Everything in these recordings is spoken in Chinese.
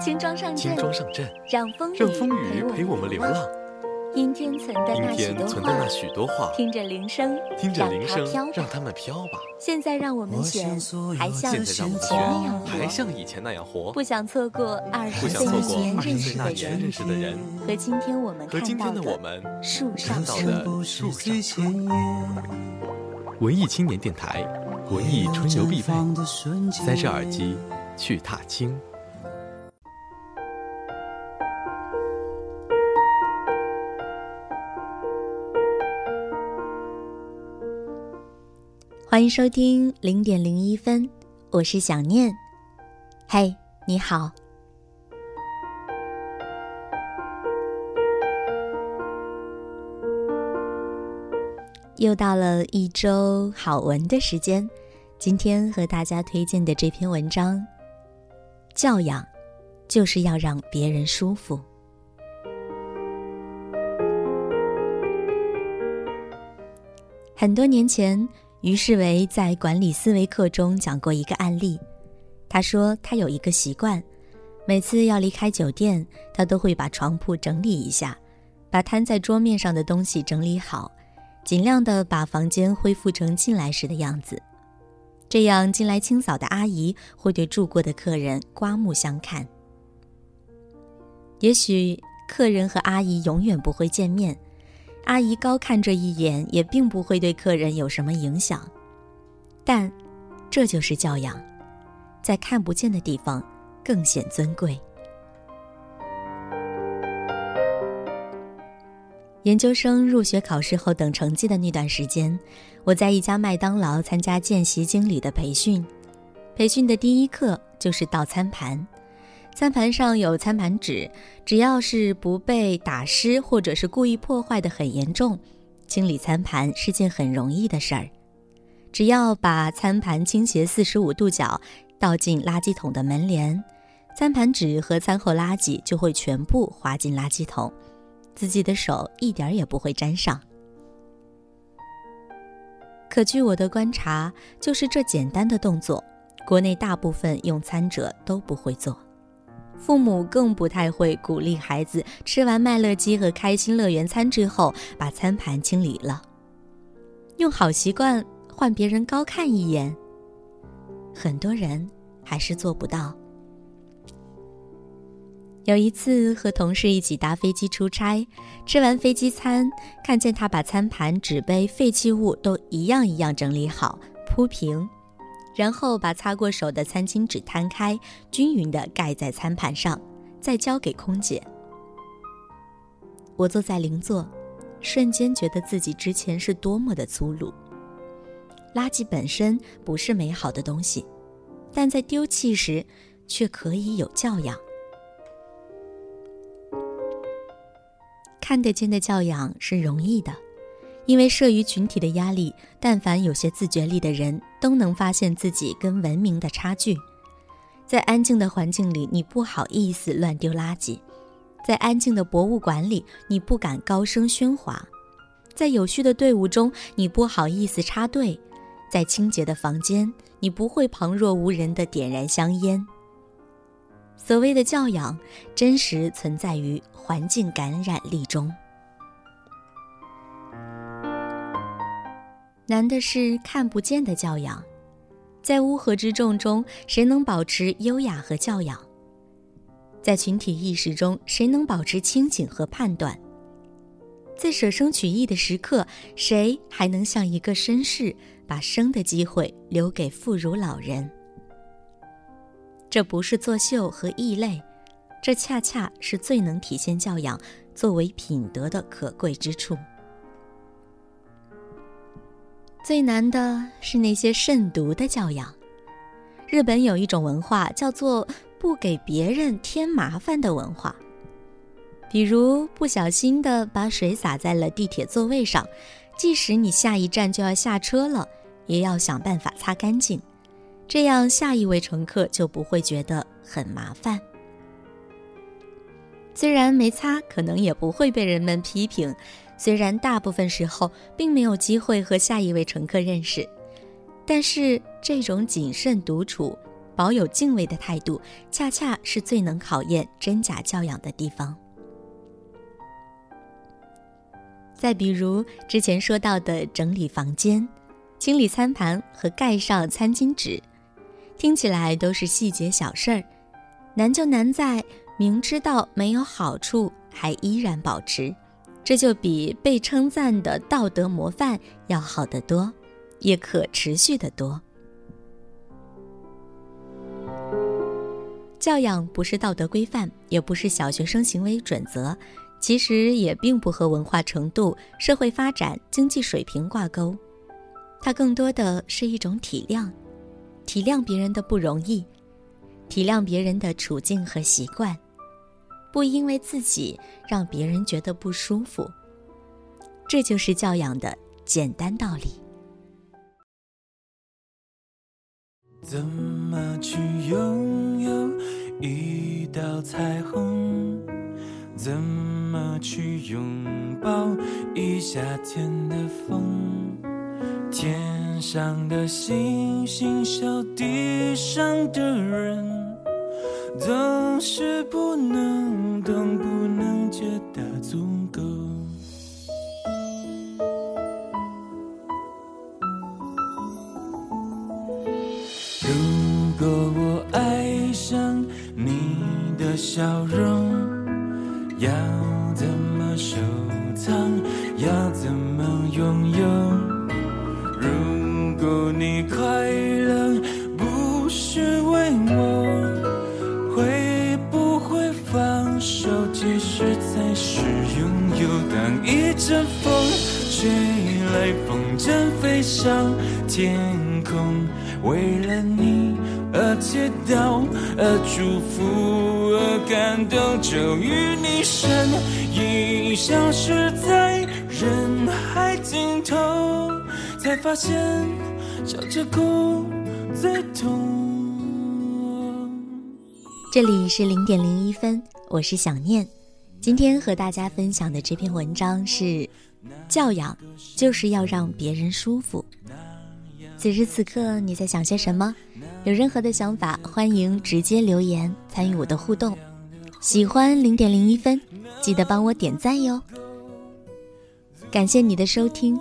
轻装上阵，轻装上阵，让风雨让风雨陪我们流浪。阴天存的那许多天存的那话，许多话，听着铃声，听着铃声让它们飘吧。现在让我们选，还像以前那样活。像以前那样活。不想错过二不十岁那年认识的人认识的人和今天我们和今看到天的我们树上。的树上。文艺青年电台，文艺春游必备。塞着耳机去踏青。欢迎收听零点零一分，我是想念。嘿，你好。又到了一周好文的时间，今天和大家推荐的这篇文章，教养就是要让别人舒服。很多年前，于世维在管理思维课中讲过一个案例。他说他有一个习惯，每次要离开酒店，他都会把床铺整理一下，把摊在桌面上的东西整理好，尽量的把房间恢复成进来时的样子。这样进来清扫的阿姨会对住过的客人刮目相看。也许客人和阿姨永远不会见面。阿姨高看这一眼，也并不会对客人有什么影响，但这就是教养，在看不见的地方更显尊贵。研究生入学考试后等成绩的那段时间，我在一家麦当劳参加见习经理的培训。培训的第一课就是倒餐盘。餐盘上有餐盘纸，只要是不被打湿或者是故意破坏的很严重，清理餐盘是件很容易的事儿。只要把餐盘倾斜四十五度角倒进垃圾桶的门帘，餐盘纸和餐后垃圾就会全部滑进垃圾桶，自己的手一点儿也不会沾上。可据我的观察，就是这简单的动作，国内大部分用餐者都不会做。父母更不太会鼓励孩子吃完麦乐鸡和开心乐园餐之后把餐盘清理了。用好习惯换别人高看一眼，很多人还是做不到。有一次和同事一起搭飞机出差，吃完飞机餐，看见他把餐盘、纸杯、废弃物都一样一样整理好，铺平。然后把擦过手的餐巾纸摊开，均匀地盖在餐盘上，再交给空姐。我坐在邻座，瞬间觉得自己之前是多么的粗鲁。垃圾本身不是美好的东西，但在丢弃时，却可以有教养。看得见的教养是容易的。因为慑于群体的压力，但凡有些自觉力的人，都能发现自己跟文明的差距。在安静的环境里，你不好意思乱丢垃圾；在安静的博物馆里，你不敢高声喧哗；在有序的队伍中，你不好意思插队；在清洁的房间，你不会旁若无人地点燃香烟。所谓的教养，真实存在于环境感染力中。难的是看不见的教养，在乌合之众中，谁能保持优雅和教养？在群体意识中，谁能保持清醒和判断？在舍生取义的时刻，谁还能像一个绅士，把生的机会留给妇孺老人？这不是作秀和异类，这恰恰是最能体现教养作为品德的可贵之处。最难的是那些慎独的教养。日本有一种文化叫做“不给别人添麻烦”的文化，比如不小心的把水洒在了地铁座位上，即使你下一站就要下车了，也要想办法擦干净，这样下一位乘客就不会觉得很麻烦。虽然没擦，可能也不会被人们批评。虽然大部分时候并没有机会和下一位乘客认识，但是这种谨慎独处保有敬畏的态度，恰恰是最能考验真假教养的地方。再比如之前说到的整理房间、清理餐盘和盖上餐巾纸，听起来都是细节小事儿，难就难在明知道没有好处还依然保持，这就比被称赞的道德模范要好得多，也可持续得多。教养不是道德规范，也不是小学生行为准则，其实也并不和文化程度、社会发展、经济水平挂钩。它更多的是一种体谅，体谅别人的不容易，体谅别人的处境和习惯，不因为自己让别人觉得不舒服。这就是教养的简单道理。怎么去拥有一道彩虹？怎么去拥抱一夏天的风？天上的星星，笑地上的人，总是不能懂，不能觉得足够。如果我爱上你的笑容，要。放手？其实才是拥有。当一阵风吹来，风筝飞上天空，为了你而祈祷，而祝福。而感动就与你身影消失在人海尽头，才发现笑着哭最痛。这里是零点零一分，我是想念。今天和大家分享的这篇文章是：教养就是要让别人舒服。此时此刻你在想些什么？有任何的想法，欢迎直接留言参与我的互动。喜欢零点零一分，记得帮我点赞哟！感谢你的收听，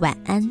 晚安。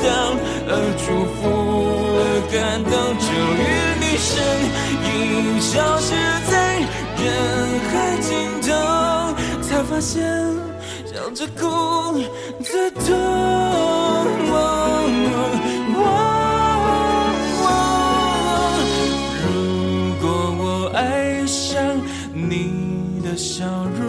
而祈祷，而祝福，而感动，终于你身影消失在人海尽头。才发现笑着哭最痛。如果我爱上你的笑容，